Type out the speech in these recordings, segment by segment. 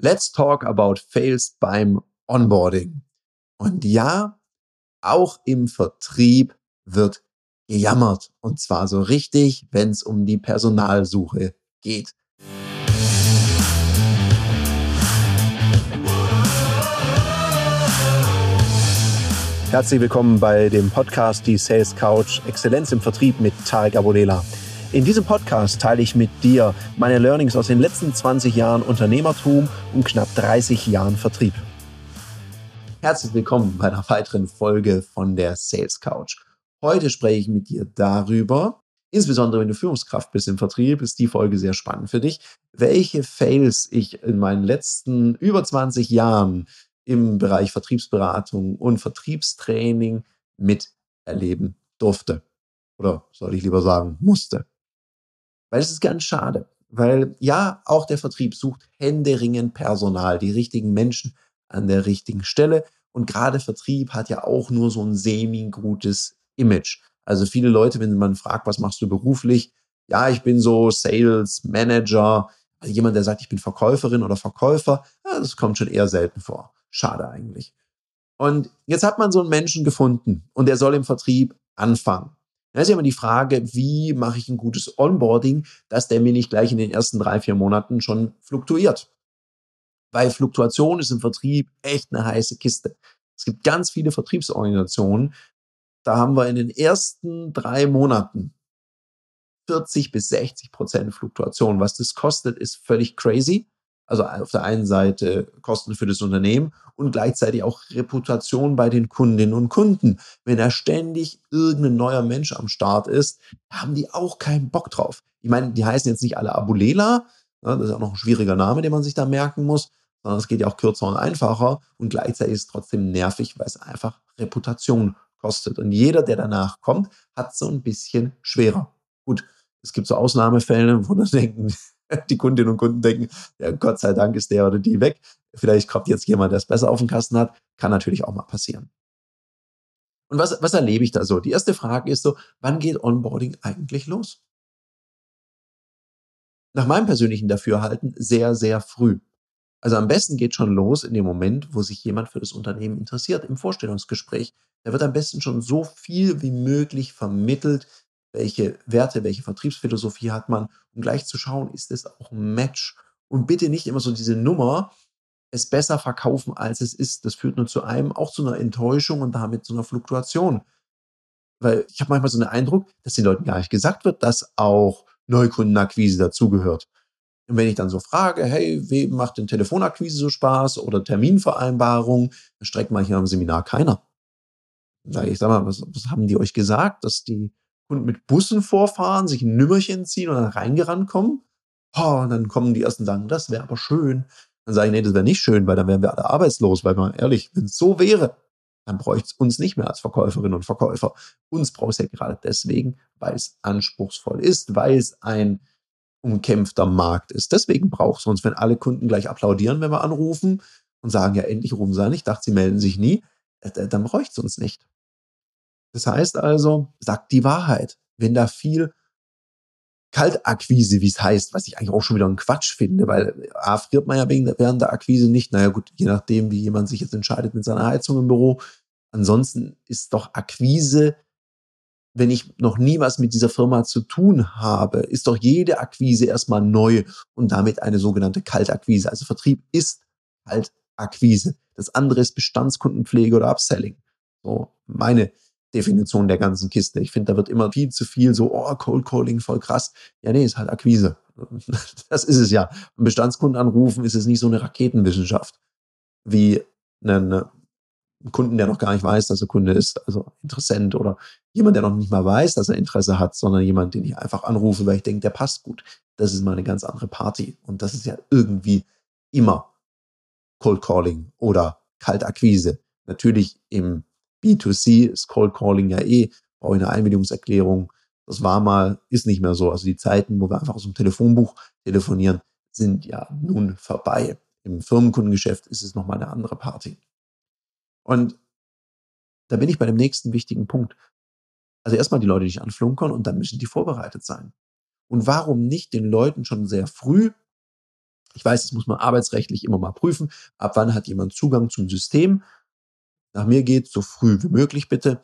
Let's talk about fails beim Onboarding. Und ja, auch im Vertrieb wird gejammert. Und zwar so richtig, wenn es um die Personalsuche geht. Herzlich willkommen bei dem Podcast Die Sales Couch Exzellenz im Vertrieb mit Tarek Abodela. In diesem Podcast teile ich mit dir meine Learnings aus den letzten 20 Jahren Unternehmertum und knapp 30 Jahren Vertrieb. Herzlich willkommen bei einer weiteren Folge von der Sales Couch. Heute spreche ich mit dir darüber, insbesondere wenn du Führungskraft bist im Vertrieb, ist die Folge sehr spannend für dich, welche Fails ich in meinen letzten über 20 Jahren im Bereich Vertriebsberatung und Vertriebstraining miterleben durfte. Oder soll ich lieber sagen, musste. Weil es ist ganz schade. Weil ja, auch der Vertrieb sucht händeringend Personal, die richtigen Menschen an der richtigen Stelle. Und gerade Vertrieb hat ja auch nur so ein semi-gutes Image. Also viele Leute, wenn man fragt, was machst du beruflich? Ja, ich bin so Sales Manager. Also jemand, der sagt, ich bin Verkäuferin oder Verkäufer, ja, das kommt schon eher selten vor. Schade eigentlich. Und jetzt hat man so einen Menschen gefunden und der soll im Vertrieb anfangen. Da ist ja immer die Frage, wie mache ich ein gutes Onboarding, dass der mir nicht gleich in den ersten drei, vier Monaten schon fluktuiert. Weil Fluktuation ist im Vertrieb echt eine heiße Kiste. Es gibt ganz viele Vertriebsorganisationen, da haben wir in den ersten drei Monaten 40 bis 60 Prozent Fluktuation. Was das kostet, ist völlig crazy. Also auf der einen Seite Kosten für das Unternehmen und gleichzeitig auch Reputation bei den Kundinnen und Kunden. Wenn da ständig irgendein neuer Mensch am Start ist, haben die auch keinen Bock drauf. Ich meine, die heißen jetzt nicht alle Abulela, ne, das ist auch noch ein schwieriger Name, den man sich da merken muss, sondern es geht ja auch kürzer und einfacher und gleichzeitig ist es trotzdem nervig, weil es einfach Reputation kostet. Und jeder, der danach kommt, hat so ein bisschen schwerer. Gut, es gibt so Ausnahmefälle, wo dann denken, die Kundinnen und Kunden denken, ja, Gott sei Dank ist der oder die weg. Vielleicht kommt jetzt jemand, der es besser auf dem Kasten hat. Kann natürlich auch mal passieren. Und was, was erlebe ich da so? Die erste Frage ist so, wann geht Onboarding eigentlich los? Nach meinem persönlichen Dafürhalten sehr, sehr früh. Also am besten geht schon los in dem Moment, wo sich jemand für das Unternehmen interessiert, im Vorstellungsgespräch. Da wird am besten schon so viel wie möglich vermittelt, welche Werte, welche Vertriebsphilosophie hat man, um gleich zu schauen, ist es auch ein Match. Und bitte nicht immer so diese Nummer, es besser verkaufen, als es ist. Das führt nur zu einem, auch zu einer Enttäuschung und damit zu einer Fluktuation. Weil ich habe manchmal so einen Eindruck, dass den Leuten gar nicht gesagt wird, dass auch Neukundenakquise dazugehört. Und wenn ich dann so frage, hey, wem macht denn Telefonakquise so Spaß oder Terminvereinbarung, dann streckt manchmal im Seminar keiner. Ich sag mal, was, was haben die euch gesagt, dass die und mit Bussen vorfahren, sich ein Nümmerchen ziehen und dann reingerannt kommen. Oh, und dann kommen die ersten und sagen, das wäre aber schön. Dann sage ich, nee, das wäre nicht schön, weil dann wären wir alle arbeitslos, weil man ehrlich, wenn es so wäre, dann bräuchte es uns nicht mehr als Verkäuferinnen und Verkäufer. Uns braucht es ja gerade deswegen, weil es anspruchsvoll ist, weil es ein umkämpfter Markt ist. Deswegen braucht es uns, wenn alle Kunden gleich applaudieren, wenn wir anrufen und sagen, ja, endlich rufen sie an. Ich dachte, sie melden sich nie. Äh, dann bräuchte es uns nicht. Das heißt also, sagt die Wahrheit. Wenn da viel Kaltakquise, wie es heißt, was ich eigentlich auch schon wieder ein Quatsch finde, weil A, friert man ja während der Akquise nicht. Naja gut, je nachdem, wie jemand sich jetzt entscheidet mit seiner Heizung im Büro. Ansonsten ist doch Akquise, wenn ich noch nie was mit dieser Firma zu tun habe, ist doch jede Akquise erstmal neu und damit eine sogenannte Kaltakquise. Also Vertrieb ist Kaltakquise. Das andere ist Bestandskundenpflege oder Upselling. So meine Definition der ganzen Kiste. Ich finde, da wird immer viel zu viel so, oh, Cold Calling, voll krass. Ja, nee, ist halt Akquise. Das ist es ja. Ein Bestandskunden anrufen ist es nicht so eine Raketenwissenschaft wie einen Kunden, der noch gar nicht weiß, dass er Kunde ist, also Interessent oder jemand, der noch nicht mal weiß, dass er Interesse hat, sondern jemand, den ich einfach anrufe, weil ich denke, der passt gut. Das ist mal eine ganz andere Party. Und das ist ja irgendwie immer Cold Calling oder Kaltakquise. Natürlich im B2C ist Cold Calling ja eh, brauche ich eine Einwilligungserklärung. Das war mal, ist nicht mehr so. Also die Zeiten, wo wir einfach aus dem Telefonbuch telefonieren, sind ja nun vorbei. Im Firmenkundengeschäft ist es nochmal eine andere Party. Und da bin ich bei dem nächsten wichtigen Punkt. Also erstmal die Leute nicht anflunkern und dann müssen die vorbereitet sein. Und warum nicht den Leuten schon sehr früh Ich weiß, das muss man arbeitsrechtlich immer mal prüfen. Ab wann hat jemand Zugang zum System? Nach mir geht so früh wie möglich bitte.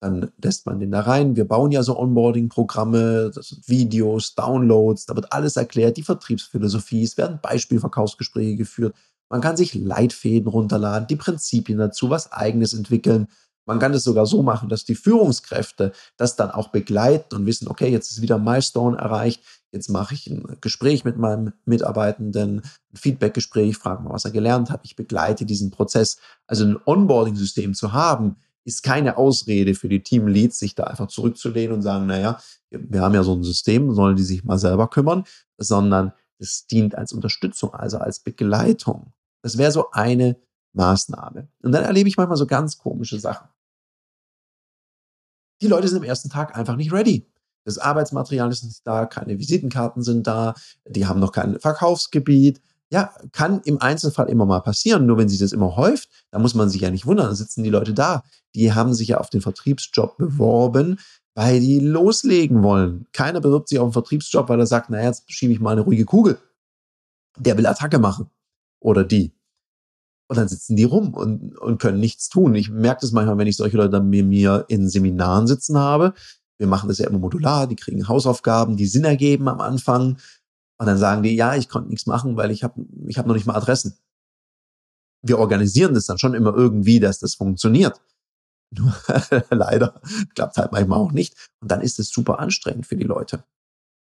Dann lässt man den da rein. Wir bauen ja so Onboarding-Programme, das sind Videos, Downloads, da wird alles erklärt, die Vertriebsphilosophie, es werden Beispielverkaufsgespräche geführt. Man kann sich Leitfäden runterladen, die Prinzipien dazu, was eigenes entwickeln. Man kann es sogar so machen, dass die Führungskräfte das dann auch begleiten und wissen, okay, jetzt ist wieder ein Milestone erreicht, jetzt mache ich ein Gespräch mit meinem Mitarbeitenden, ein Feedbackgespräch, frage mal, was er gelernt hat, ich begleite diesen Prozess. Also ein Onboarding-System zu haben, ist keine Ausrede für die Teamleads, sich da einfach zurückzulehnen und sagen, naja, wir haben ja so ein System, sollen die sich mal selber kümmern, sondern es dient als Unterstützung, also als Begleitung. Das wäre so eine Maßnahme. Und dann erlebe ich manchmal so ganz komische Sachen. Die Leute sind am ersten Tag einfach nicht ready. Das Arbeitsmaterial ist nicht da, keine Visitenkarten sind da, die haben noch kein Verkaufsgebiet. Ja, kann im Einzelfall immer mal passieren. Nur wenn sich das immer häuft, dann muss man sich ja nicht wundern. Dann sitzen die Leute da. Die haben sich ja auf den Vertriebsjob beworben, weil die loslegen wollen. Keiner bewirbt sich auf einen Vertriebsjob, weil er sagt, naja, jetzt schiebe ich mal eine ruhige Kugel. Der will Attacke machen. Oder die. Und dann sitzen die rum und, und können nichts tun. Ich merke das manchmal, wenn ich solche Leute dann mit mir in Seminaren sitzen habe. Wir machen das ja immer modular, die kriegen Hausaufgaben, die Sinn ergeben am Anfang. Und dann sagen die, ja, ich konnte nichts machen, weil ich habe ich hab noch nicht mal Adressen. Wir organisieren das dann schon immer irgendwie, dass das funktioniert. Nur leider klappt halt manchmal auch nicht. Und dann ist es super anstrengend für die Leute.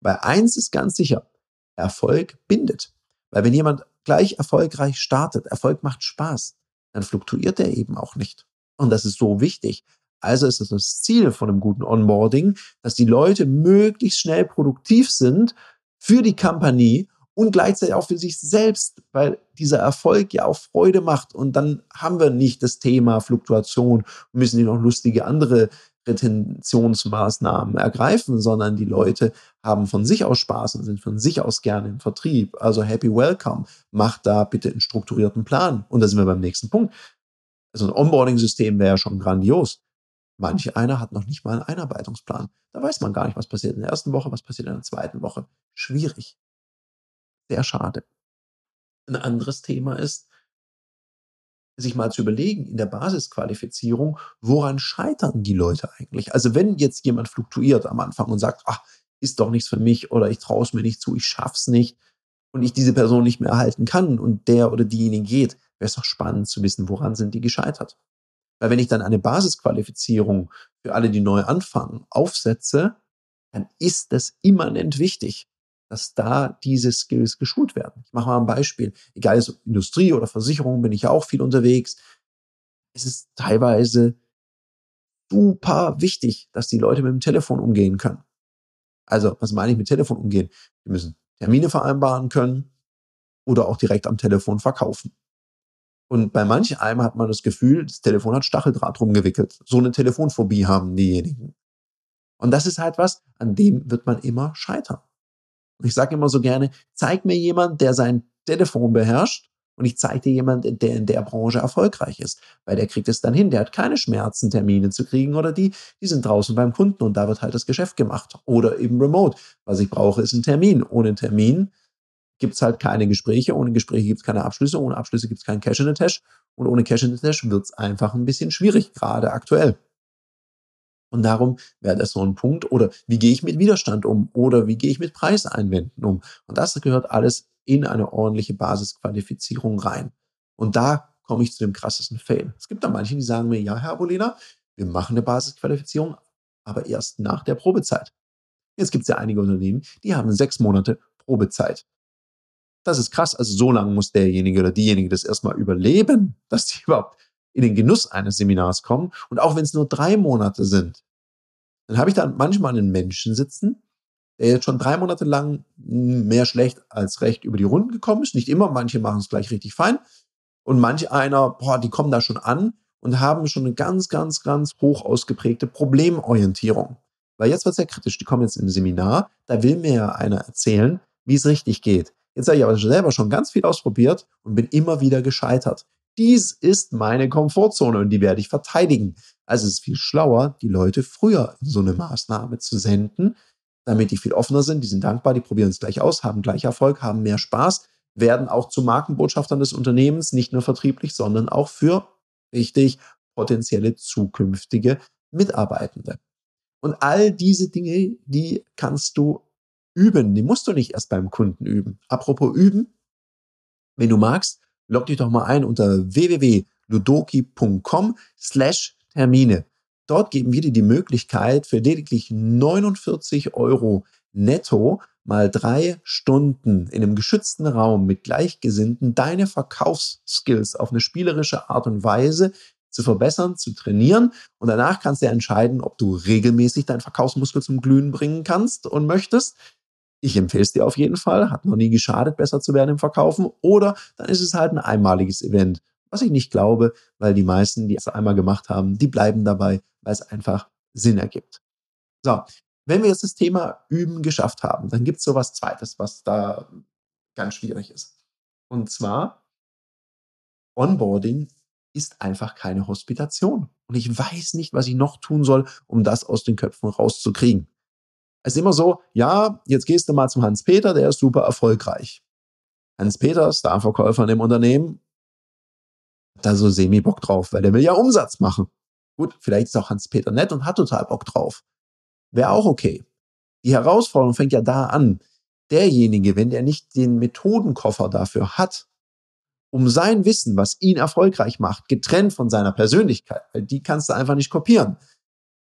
Weil eins ist ganz sicher, Erfolg bindet. Weil wenn jemand gleich erfolgreich startet, Erfolg macht Spaß, dann fluktuiert er eben auch nicht. Und das ist so wichtig. Also ist es das Ziel von einem guten Onboarding, dass die Leute möglichst schnell produktiv sind für die Kampagne und gleichzeitig auch für sich selbst, weil dieser Erfolg ja auch Freude macht. Und dann haben wir nicht das Thema Fluktuation müssen die noch lustige andere Retentionsmaßnahmen ergreifen, sondern die Leute haben von sich aus Spaß und sind von sich aus gerne im Vertrieb. Also happy welcome. Macht da bitte einen strukturierten Plan. Und da sind wir beim nächsten Punkt. Also ein Onboarding-System wäre ja schon grandios. Manche einer hat noch nicht mal einen Einarbeitungsplan. Da weiß man gar nicht, was passiert in der ersten Woche, was passiert in der zweiten Woche. Schwierig. Sehr schade. Ein anderes Thema ist, sich mal zu überlegen in der Basisqualifizierung, woran scheitern die Leute eigentlich? Also wenn jetzt jemand fluktuiert am Anfang und sagt, ach, ist doch nichts für mich oder ich traue es mir nicht zu, ich schaff's nicht und ich diese Person nicht mehr erhalten kann und der oder diejenige geht, wäre es doch spannend zu wissen, woran sind die gescheitert. Weil wenn ich dann eine Basisqualifizierung für alle, die neu anfangen, aufsetze, dann ist das immanent wichtig dass da diese Skills geschult werden. Ich mache mal ein Beispiel. Egal, so Industrie oder Versicherung bin ich ja auch viel unterwegs. Es ist teilweise super wichtig, dass die Leute mit dem Telefon umgehen können. Also, was meine ich mit Telefon umgehen? Die müssen Termine vereinbaren können oder auch direkt am Telefon verkaufen. Und bei manch einem hat man das Gefühl, das Telefon hat Stacheldraht rumgewickelt. So eine Telefonphobie haben diejenigen. Und das ist halt was, an dem wird man immer scheitern. Und ich sage immer so gerne, zeig mir jemand, der sein Telefon beherrscht und ich zeige dir jemand, der in der Branche erfolgreich ist, weil der kriegt es dann hin. Der hat keine Schmerzen, Termine zu kriegen oder die, die sind draußen beim Kunden und da wird halt das Geschäft gemacht oder eben remote. Was ich brauche, ist ein Termin. Ohne Termin gibt es halt keine Gespräche, ohne Gespräche gibt es keine Abschlüsse, ohne Abschlüsse gibt es keinen Cash in the Tash und ohne Cash in the Tash wird es einfach ein bisschen schwierig, gerade aktuell. Und darum wäre das so ein Punkt. Oder wie gehe ich mit Widerstand um? Oder wie gehe ich mit Preiseinwänden um? Und das gehört alles in eine ordentliche Basisqualifizierung rein. Und da komme ich zu dem krassesten Fail. Es gibt da manche, die sagen mir, ja, Herr Abolena, wir machen eine Basisqualifizierung, aber erst nach der Probezeit. Jetzt gibt es ja einige Unternehmen, die haben sechs Monate Probezeit. Das ist krass. Also so lange muss derjenige oder diejenige das erstmal überleben, dass die überhaupt in den Genuss eines Seminars kommen. Und auch wenn es nur drei Monate sind, dann habe ich da manchmal einen Menschen sitzen, der jetzt schon drei Monate lang mehr schlecht als recht über die Runden gekommen ist. Nicht immer, manche machen es gleich richtig fein. Und manch einer, boah, die kommen da schon an und haben schon eine ganz, ganz, ganz hoch ausgeprägte Problemorientierung. Weil jetzt wird es ja kritisch. Die kommen jetzt ein Seminar, da will mir ja einer erzählen, wie es richtig geht. Jetzt habe ich aber selber schon ganz viel ausprobiert und bin immer wieder gescheitert. Dies ist meine Komfortzone und die werde ich verteidigen. Also es ist viel schlauer, die Leute früher in so eine Maßnahme zu senden, damit die viel offener sind, die sind dankbar, die probieren es gleich aus, haben gleich Erfolg, haben mehr Spaß, werden auch zu Markenbotschaftern des Unternehmens, nicht nur vertrieblich, sondern auch für richtig potenzielle zukünftige Mitarbeitende. Und all diese Dinge, die kannst du üben. Die musst du nicht erst beim Kunden üben. Apropos üben, wenn du magst, log dich doch mal ein unter www.ludoki.com slash Termine. Dort geben wir dir die Möglichkeit, für lediglich 49 Euro netto mal drei Stunden in einem geschützten Raum mit Gleichgesinnten deine Verkaufsskills auf eine spielerische Art und Weise zu verbessern, zu trainieren. Und danach kannst du ja entscheiden, ob du regelmäßig deinen Verkaufsmuskel zum Glühen bringen kannst und möchtest. Ich empfehle es dir auf jeden Fall. Hat noch nie geschadet, besser zu werden im Verkaufen. Oder dann ist es halt ein einmaliges Event. Was ich nicht glaube, weil die meisten, die es einmal gemacht haben, die bleiben dabei, weil es einfach Sinn ergibt. So, wenn wir jetzt das Thema Üben geschafft haben, dann gibt es sowas Zweites, was da ganz schwierig ist. Und zwar, Onboarding ist einfach keine Hospitation. Und ich weiß nicht, was ich noch tun soll, um das aus den Köpfen rauszukriegen. Es ist immer so, ja, jetzt gehst du mal zum Hans-Peter, der ist super erfolgreich. Hans-Peter, Starverkäufer in dem Unternehmen, da so semi-Bock drauf, weil der will ja Umsatz machen. Gut, vielleicht ist auch Hans-Peter nett und hat total Bock drauf. Wäre auch okay. Die Herausforderung fängt ja da an. Derjenige, wenn der nicht den Methodenkoffer dafür hat, um sein Wissen, was ihn erfolgreich macht, getrennt von seiner Persönlichkeit, weil die kannst du einfach nicht kopieren,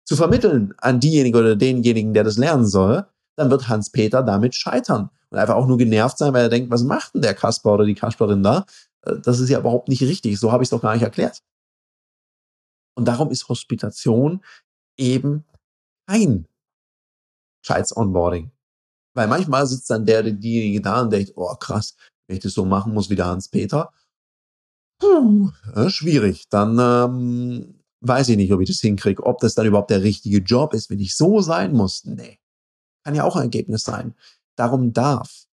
zu vermitteln an diejenigen oder denjenigen, der das lernen soll, dann wird Hans-Peter damit scheitern und einfach auch nur genervt sein, weil er denkt, was macht denn der Kasper oder die Kasperin da? Äh, das ist ja überhaupt nicht richtig. So habe ich es doch gar nicht erklärt. Und darum ist Hospitation eben kein scheiß Onboarding. Weil manchmal sitzt dann der, diejenige da und denkt, oh krass, wenn ich das so machen muss wie der Hans-Peter, äh, schwierig. Dann ähm, weiß ich nicht, ob ich das hinkriege, ob das dann überhaupt der richtige Job ist, wenn ich so sein muss. Nee. Kann ja auch ein Ergebnis sein. Darum darf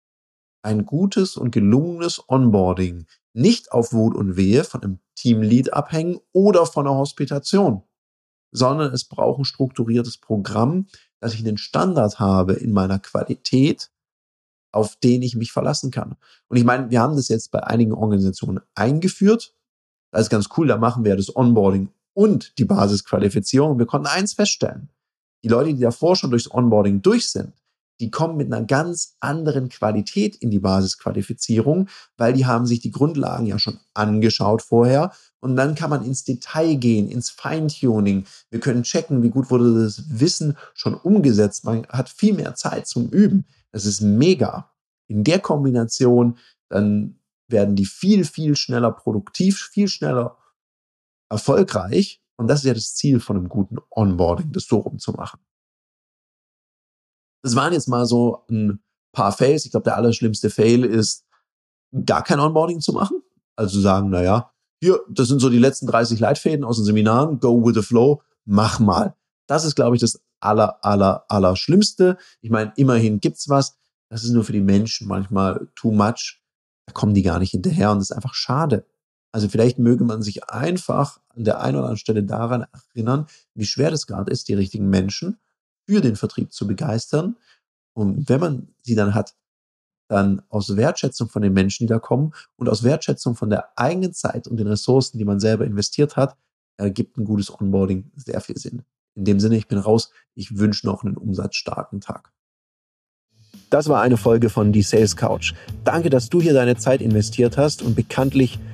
ein gutes und gelungenes Onboarding nicht auf Wut und Wehe von einem Teamlead abhängen oder von einer Hospitation, sondern es braucht ein strukturiertes Programm, dass ich einen Standard habe in meiner Qualität, auf den ich mich verlassen kann. Und ich meine, wir haben das jetzt bei einigen Organisationen eingeführt. Das ist ganz cool, da machen wir das Onboarding und die Basisqualifizierung. Wir konnten eins feststellen. Die Leute, die davor schon durchs Onboarding durch sind, die kommen mit einer ganz anderen Qualität in die Basisqualifizierung, weil die haben sich die Grundlagen ja schon angeschaut vorher und dann kann man ins Detail gehen, ins Feintuning. Wir können checken, wie gut wurde das Wissen schon umgesetzt. Man hat viel mehr Zeit zum Üben. Das ist mega. In der Kombination, dann werden die viel, viel schneller produktiv, viel schneller erfolgreich. Und das ist ja das Ziel von einem guten Onboarding, das so rumzumachen. Das waren jetzt mal so ein paar Fails. Ich glaube, der allerschlimmste Fail ist, gar kein Onboarding zu machen. Also sagen, naja, hier, das sind so die letzten 30 Leitfäden aus den Seminaren, go with the flow, mach mal. Das ist, glaube ich, das aller, aller, aller Schlimmste. Ich meine, immerhin gibt's was. Das ist nur für die Menschen manchmal too much. Da kommen die gar nicht hinterher und das ist einfach schade. Also vielleicht möge man sich einfach an der einen oder anderen Stelle daran erinnern, wie schwer das gerade ist, die richtigen Menschen für den Vertrieb zu begeistern. Und wenn man sie dann hat, dann aus Wertschätzung von den Menschen, die da kommen und aus Wertschätzung von der eigenen Zeit und den Ressourcen, die man selber investiert hat, ergibt ein gutes Onboarding sehr viel Sinn. In dem Sinne, ich bin raus. Ich wünsche noch einen umsatzstarken Tag. Das war eine Folge von Die Sales Couch. Danke, dass du hier deine Zeit investiert hast und bekanntlich